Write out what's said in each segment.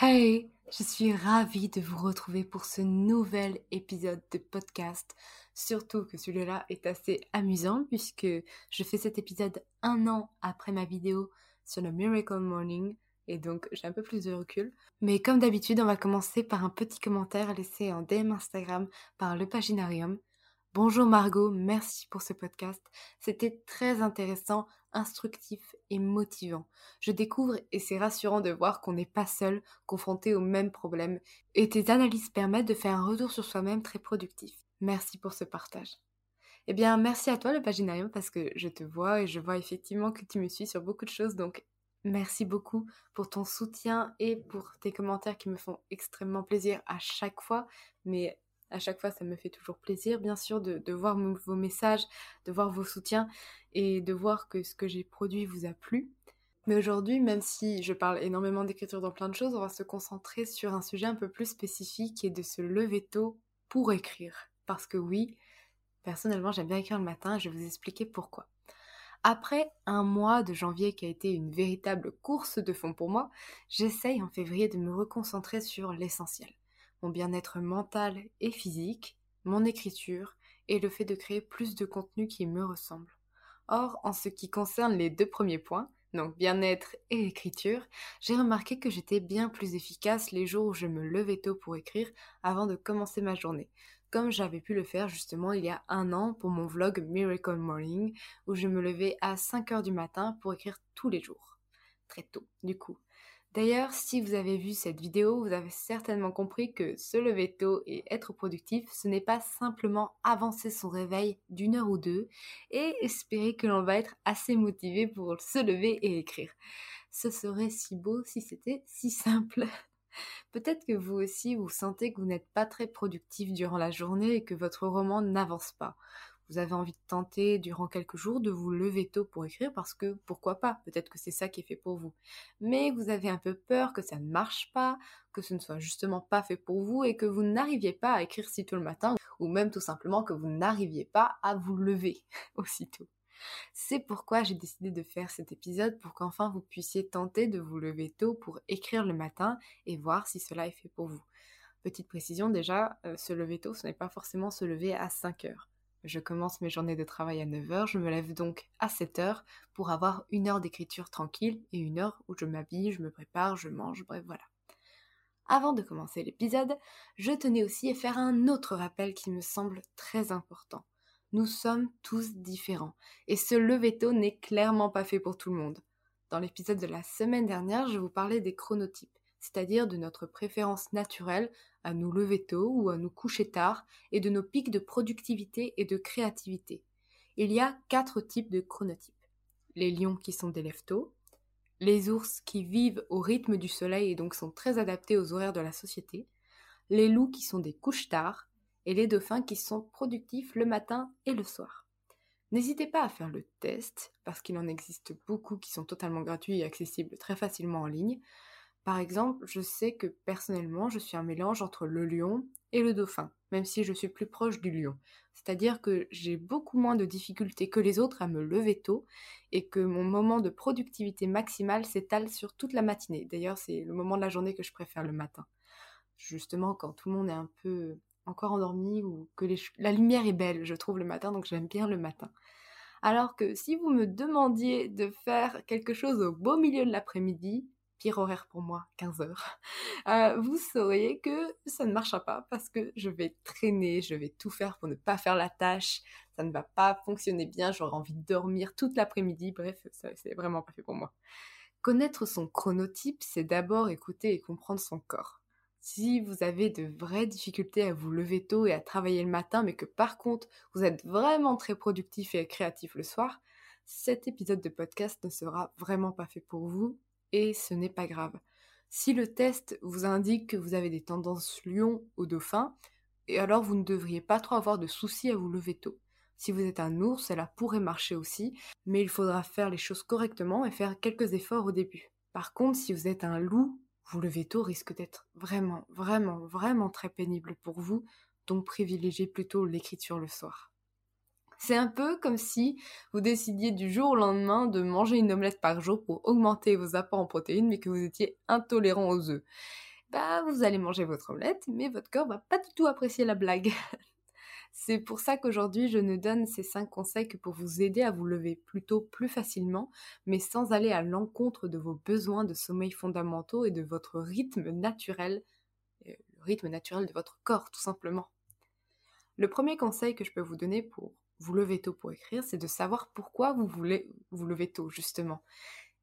Hey, je suis ravie de vous retrouver pour ce nouvel épisode de podcast. Surtout que celui-là est assez amusant puisque je fais cet épisode un an après ma vidéo sur le Miracle Morning et donc j'ai un peu plus de recul. Mais comme d'habitude, on va commencer par un petit commentaire laissé en DM Instagram par le Paginarium. Bonjour Margot, merci pour ce podcast. C'était très intéressant, instructif et motivant. Je découvre et c'est rassurant de voir qu'on n'est pas seul, confronté aux mêmes problèmes, et tes analyses permettent de faire un retour sur soi-même très productif. Merci pour ce partage. Eh bien, merci à toi le Paginarium parce que je te vois et je vois effectivement que tu me suis sur beaucoup de choses, donc merci beaucoup pour ton soutien et pour tes commentaires qui me font extrêmement plaisir à chaque fois, mais à chaque fois, ça me fait toujours plaisir, bien sûr, de, voir vos messages, de voir vos soutiens et de voir que ce que j'ai produit vous a plu. Mais aujourd'hui, même si je parle énormément d'écriture dans plein de choses, on va se concentrer sur un sujet un peu plus spécifique est de se lever tôt pour écrire. Parce que oui, personnellement, j'aime bien écrire le matin et je vais vous expliquer pourquoi. Après un mois de janvier qui a été une véritable course de fond pour moi, j'essaye en février de me reconcentrer sur l'essentiel mon bien-être mental et physique, mon écriture et le fait de créer plus de contenu qui me ressemble. Or, en ce qui concerne les deux premiers points, donc bien-être et écriture, j'ai remarqué que j'étais bien plus efficace les jours où je me levais tôt pour écrire avant de commencer ma journée, comme j'avais pu le faire justement il y a un an pour mon vlog Miracle Morning, où je me levais à 5h du matin pour écrire tous les jours. Très tôt, du coup. D'ailleurs, si vous avez vu cette vidéo, vous avez certainement compris que se lever tôt et être productif, ce n'est pas simplement avancer son réveil d'une heure ou deux et espérer que l'on va être assez motivé pour se lever et écrire. Ce serait si beau si c'était si simple. Peut-être que vous aussi vous sentez que vous n'êtes pas très productif durant la journée et que votre roman n'avance pas vous avez envie de tenter durant quelques jours de vous lever tôt pour écrire parce que pourquoi pas, peut-être que c'est ça qui est fait pour vous. Mais vous avez un peu peur que ça ne marche pas, que ce ne soit justement pas fait pour vous et que vous n'arriviez pas à écrire si tôt le matin ou même tout simplement que vous n'arriviez pas à vous lever aussitôt. C'est pourquoi j'ai décidé de faire cet épisode pour qu'enfin vous puissiez tenter de vous lever tôt pour écrire le matin et voir si cela est fait pour vous. Petite précision déjà, euh, se lever tôt, ce n'est pas forcément se lever à 5 heures. Je commence mes journées de travail à 9h, je me lève donc à 7h pour avoir une heure d'écriture tranquille et une heure où je m'habille, je me prépare, je mange, bref voilà. Avant de commencer l'épisode, je tenais aussi à faire un autre rappel qui me semble très important. Nous sommes tous différents et ce lever tôt n'est clairement pas fait pour tout le monde. Dans l'épisode de la semaine dernière, je vous parlais des chronotypes, c'est-à-dire de notre préférence naturelle à nous lever tôt ou à nous coucher tard, et de nos pics de productivité et de créativité. Il y a quatre types de chronotypes. Les lions qui sont des lève tôt, les ours qui vivent au rythme du soleil et donc sont très adaptés aux horaires de la société, les loups qui sont des couches tard, et les dauphins qui sont productifs le matin et le soir. N'hésitez pas à faire le test, parce qu'il en existe beaucoup qui sont totalement gratuits et accessibles très facilement en ligne. Par exemple, je sais que personnellement, je suis un mélange entre le lion et le dauphin, même si je suis plus proche du lion. C'est-à-dire que j'ai beaucoup moins de difficultés que les autres à me lever tôt et que mon moment de productivité maximale s'étale sur toute la matinée. D'ailleurs, c'est le moment de la journée que je préfère le matin. Justement, quand tout le monde est un peu encore endormi ou que la lumière est belle, je trouve, le matin, donc j'aime bien le matin. Alors que si vous me demandiez de faire quelque chose au beau milieu de l'après-midi, pire horaire pour moi, 15 heures, euh, vous sauriez que ça ne marchera pas parce que je vais traîner, je vais tout faire pour ne pas faire la tâche, ça ne va pas fonctionner bien, j'aurai envie de dormir toute l'après-midi, bref, c'est vraiment pas fait pour moi. Connaître son chronotype, c'est d'abord écouter et comprendre son corps. Si vous avez de vraies difficultés à vous lever tôt et à travailler le matin, mais que par contre vous êtes vraiment très productif et créatif le soir, cet épisode de podcast ne sera vraiment pas fait pour vous et ce n'est pas grave. Si le test vous indique que vous avez des tendances lion au dauphin, et alors vous ne devriez pas trop avoir de soucis à vous lever tôt. Si vous êtes un ours, cela pourrait marcher aussi, mais il faudra faire les choses correctement et faire quelques efforts au début. Par contre, si vous êtes un loup vous lever tôt risque d'être vraiment, vraiment, vraiment très pénible pour vous, donc privilégiez plutôt l'écriture le soir. C'est un peu comme si vous décidiez du jour au lendemain de manger une omelette par jour pour augmenter vos apports en protéines, mais que vous étiez intolérant aux œufs. Bah, vous allez manger votre omelette, mais votre corps va pas du tout apprécier la blague. C'est pour ça qu'aujourd'hui, je ne donne ces 5 conseils que pour vous aider à vous lever plutôt plus facilement, mais sans aller à l'encontre de vos besoins de sommeil fondamentaux et de votre rythme naturel, euh, le rythme naturel de votre corps, tout simplement. Le premier conseil que je peux vous donner pour vous lever tôt pour écrire, c'est de savoir pourquoi vous voulez vous lever tôt, justement.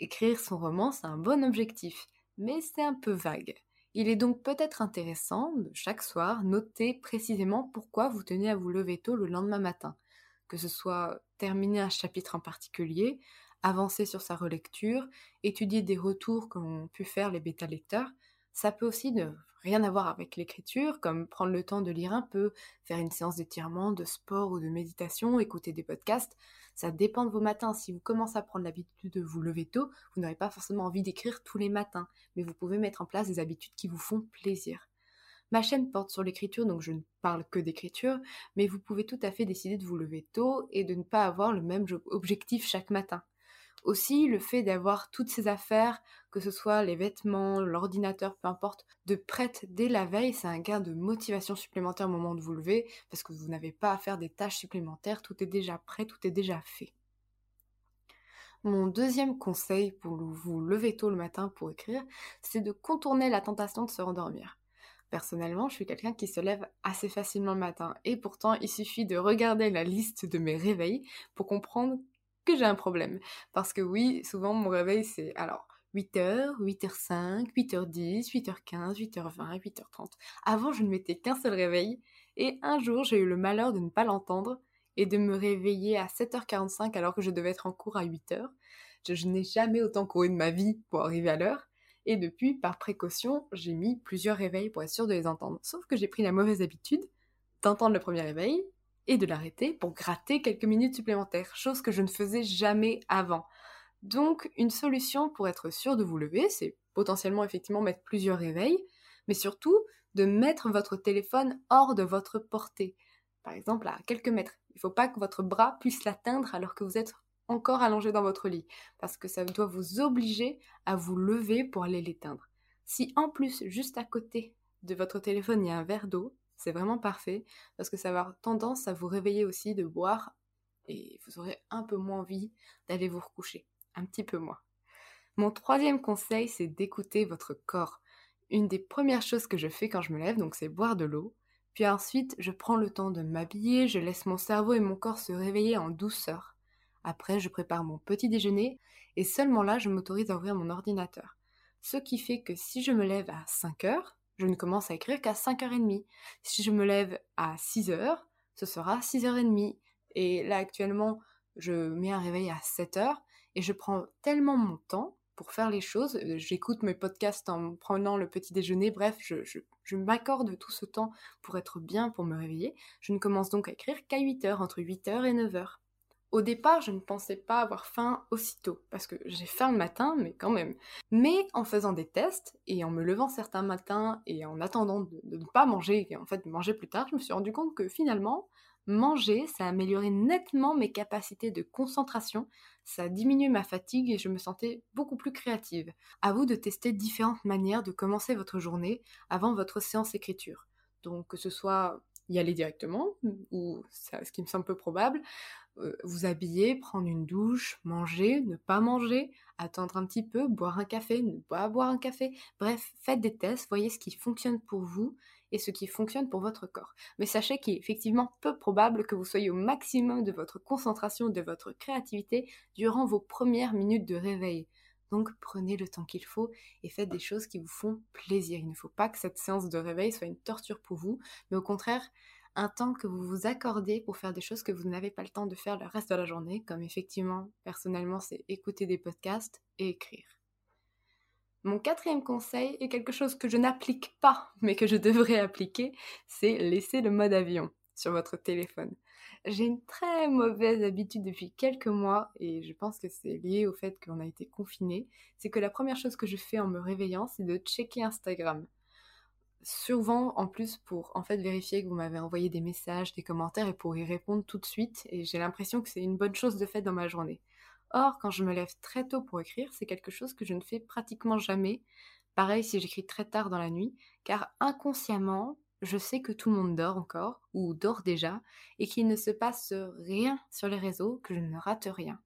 Écrire son roman, c'est un bon objectif, mais c'est un peu vague. Il est donc peut-être intéressant de chaque soir noter précisément pourquoi vous tenez à vous lever tôt le lendemain matin, que ce soit terminer un chapitre en particulier, avancer sur sa relecture, étudier des retours qu'ont pu faire les bêta-lecteurs. Ça peut aussi ne rien avoir avec l'écriture, comme prendre le temps de lire un peu, faire une séance d'étirement, de sport ou de méditation, écouter des podcasts. Ça dépend de vos matins. Si vous commencez à prendre l'habitude de vous lever tôt, vous n'aurez pas forcément envie d'écrire tous les matins, mais vous pouvez mettre en place des habitudes qui vous font plaisir. Ma chaîne porte sur l'écriture, donc je ne parle que d'écriture, mais vous pouvez tout à fait décider de vous lever tôt et de ne pas avoir le même objectif chaque matin. Aussi, le fait d'avoir toutes ces affaires, que ce soit les vêtements, l'ordinateur, peu importe, de prête dès la veille, c'est un gain de motivation supplémentaire au moment de vous lever, parce que vous n'avez pas à faire des tâches supplémentaires, tout est déjà prêt, tout est déjà fait. Mon deuxième conseil pour vous lever tôt le matin pour écrire, c'est de contourner la tentation de se rendormir. Personnellement, je suis quelqu'un qui se lève assez facilement le matin et pourtant il suffit de regarder la liste de mes réveils pour comprendre que j'ai un problème. Parce que oui, souvent mon réveil c'est alors 8h, 8h05, 8h10, 8h15, 8h20, 8h30. Avant, je ne mettais qu'un seul réveil et un jour, j'ai eu le malheur de ne pas l'entendre et de me réveiller à 7h45 alors que je devais être en cours à 8h. Je, n'ai jamais autant couru de ma vie pour arriver à l'heure. Et depuis, par précaution, j'ai mis plusieurs réveils pour être sûr de les entendre. Sauf que j'ai pris la mauvaise habitude d'entendre le premier réveil et de l'arrêter pour gratter quelques minutes supplémentaires, chose que je ne faisais jamais avant. Donc, une solution pour être sûr de vous lever, c'est potentiellement effectivement mettre plusieurs réveils, mais surtout de mettre votre téléphone hors de votre portée. Par exemple, à quelques mètres. Il ne faut pas que votre bras puisse l'atteindre alors que vous êtes encore allongé dans votre lit, parce que ça doit vous obliger à vous lever pour aller l'éteindre. Si en plus, juste à côté de votre téléphone, il y a un verre d'eau, c'est vraiment parfait parce que ça va avoir tendance à vous réveiller aussi de boire et vous aurez un peu moins envie d'aller vous recoucher. Un petit peu moins. Mon troisième conseil, c'est d'écouter votre corps. Une des premières choses que je fais quand je me lève, donc c'est boire de l'eau. Puis ensuite, je prends le temps de m'habiller, je laisse mon cerveau et mon corps se réveiller en douceur. Après, je prépare mon petit déjeuner et seulement là, je m'autorise à ouvrir mon ordinateur. Ce qui fait que si je me lève à 5 heures, je ne commence à écrire qu'à 5h30. Si je me lève à 6 heures, ce sera 6h30. Et là, actuellement, je mets un réveil à 7 heures et je prends tellement mon temps pour faire les choses. Euh, j'écoute mes podcasts en prenant le petit déjeuner, bref, je, m'accorde tout ce temps pour être bien, pour me réveiller. Je ne commence donc à écrire qu'à 8 heures, entre 8 heures et 9 heures. Au départ, je ne pensais pas avoir faim aussitôt, parce que j'ai faim le matin, mais quand même. Mais en faisant des tests, et en me levant certains matins, et en attendant de, ne pas manger, et en fait de manger plus tard, je me suis rendu compte que finalement, manger, ça a amélioré nettement mes capacités de concentration, ça a diminué ma fatigue et je me sentais beaucoup plus créative. À vous de tester différentes manières de commencer votre journée avant votre séance écriture. Donc que ce soit y aller directement, ou ce qui me semble peu probable, vous habiller, prendre une douche, manger, ne pas manger, attendre un petit peu, boire un café, ne pas boire un café. Bref, faites des tests, voyez ce qui fonctionne pour vous et ce qui fonctionne pour votre corps. Mais sachez qu'il est effectivement peu probable que vous soyez au maximum de votre concentration, de votre créativité durant vos premières minutes de réveil. Donc prenez le temps qu'il faut et faites des choses qui vous font plaisir. Il ne faut pas que cette séance de réveil soit une torture pour vous, mais au contraire, un temps que vous vous accordez pour faire des choses que vous n'avez pas le temps de faire le reste de la journée, comme effectivement, personnellement, c'est écouter des podcasts et écrire. Mon quatrième conseil est quelque chose que je n'applique pas, mais que je devrais appliquer, c'est laisser le mode avion sur votre téléphone. J'ai une très mauvaise habitude depuis quelques mois, et je pense que c'est lié au fait qu'on a été confiné, c'est que la première chose que je fais en me réveillant, c'est de checker Instagram. Souvent, en plus, pour en fait vérifier que vous m'avez envoyé des messages, des commentaires, et pour y répondre tout de suite, et j'ai l'impression que c'est une bonne chose de fait dans ma journée. Or, quand je me lève très tôt pour écrire, c'est quelque chose que je ne fais pratiquement jamais. Pareil si j'écris très tard dans la nuit, car inconsciemment, je sais que tout le monde dort encore, ou dort déjà, et qu'il ne se passe rien sur les réseaux, que je ne rate rien.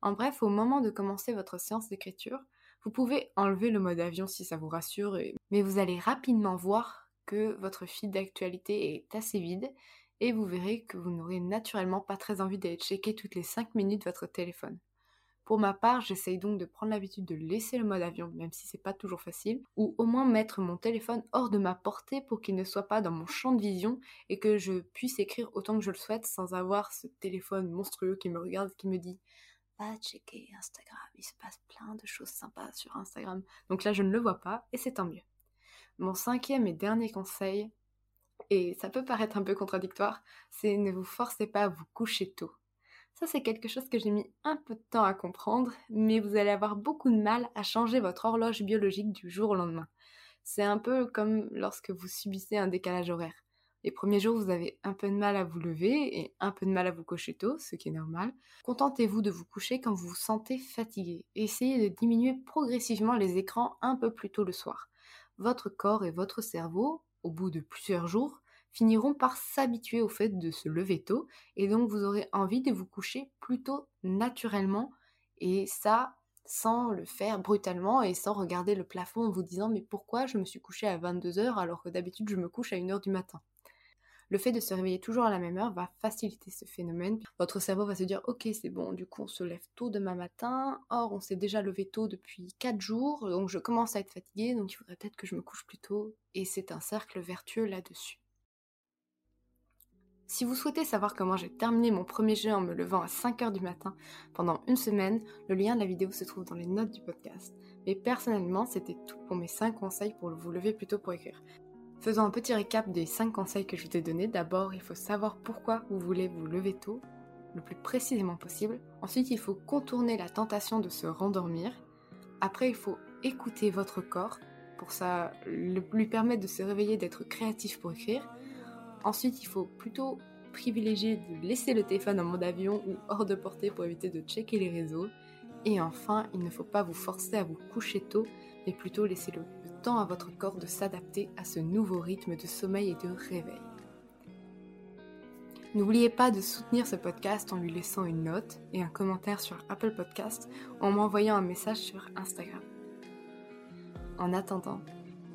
En bref, au moment de commencer votre séance d'écriture, vous pouvez enlever le mode avion si ça vous rassure, mais vous allez rapidement voir que votre fil d'actualité est assez vide, et vous verrez que vous n'aurez naturellement pas très envie d'aller checker toutes les 5 minutes votre téléphone. Pour ma part, j'essaye donc de prendre l'habitude de laisser le mode avion, même si c'est pas toujours facile, ou au moins mettre mon téléphone hors de ma portée pour qu'il ne soit pas dans mon champ de vision et que je puisse écrire autant que je le souhaite sans avoir ce téléphone monstrueux qui me regarde, qui me dit checker Instagram, il se passe plein de choses sympas sur Instagram. Donc là, je ne le vois pas et c'est tant mieux. Mon cinquième et dernier conseil, et ça peut paraître un peu contradictoire, c'est ne vous forcez pas à vous coucher tôt. Ça, c'est quelque chose que j'ai mis un peu de temps à comprendre, mais vous allez avoir beaucoup de mal à changer votre horloge biologique du jour au lendemain. C'est un peu comme lorsque vous subissez un décalage horaire. Les premiers jours, vous avez un peu de mal à vous lever et un peu de mal à vous coucher tôt, ce qui est normal. Contentez-vous de vous coucher quand vous vous sentez fatigué. Essayez de diminuer progressivement les écrans un peu plus tôt le soir. Votre corps et votre cerveau, au bout de plusieurs jours, finiront par s'habituer au fait de se lever tôt et donc vous aurez envie de vous coucher plutôt naturellement et ça sans le faire brutalement et sans regarder le plafond en vous disant mais pourquoi je me suis couché à 22h alors que d'habitude je me couche à 1h du matin? Le fait de se réveiller toujours à la même heure va faciliter ce phénomène. Votre cerveau va se dire ok c'est bon, du coup on se lève tôt demain matin, or on s'est déjà levé tôt depuis 4 jours, donc je commence à être fatigué, donc il faudrait peut-être que je me couche plus tôt, et c'est un cercle vertueux là-dessus. Si vous souhaitez savoir comment j'ai terminé mon premier jeu en me levant à 5h du matin pendant une semaine, le lien de la vidéo se trouve dans les notes du podcast. Mais personnellement, c'était tout pour mes 5 conseils pour vous lever plus tôt pour écrire. Faisons un petit récap des 5 conseils que je vous ai donnés. D'abord, il faut savoir pourquoi vous voulez vous lever tôt, le plus précisément possible. Ensuite, il faut contourner la tentation de se rendormir. Après, il faut écouter votre corps pour ça lui permettre de se réveiller, d'être créatif pour écrire. Ensuite, il faut plutôt privilégier de laisser le téléphone en mode avion ou hors de portée pour éviter de checker les réseaux. Et enfin, il ne faut pas vous forcer à vous coucher tôt, mais plutôt laisser le, temps à votre corps de s'adapter à ce nouveau rythme de sommeil et de réveil. N'oubliez pas de soutenir ce podcast en lui laissant une note et un commentaire sur Apple Podcast ou en m'envoyant un message sur Instagram. En attendant,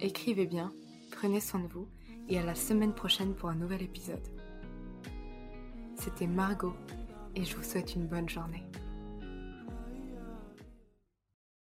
écrivez bien, prenez soin de vous et à la semaine prochaine pour un nouvel épisode. C'était Margot et je vous souhaite une bonne journée.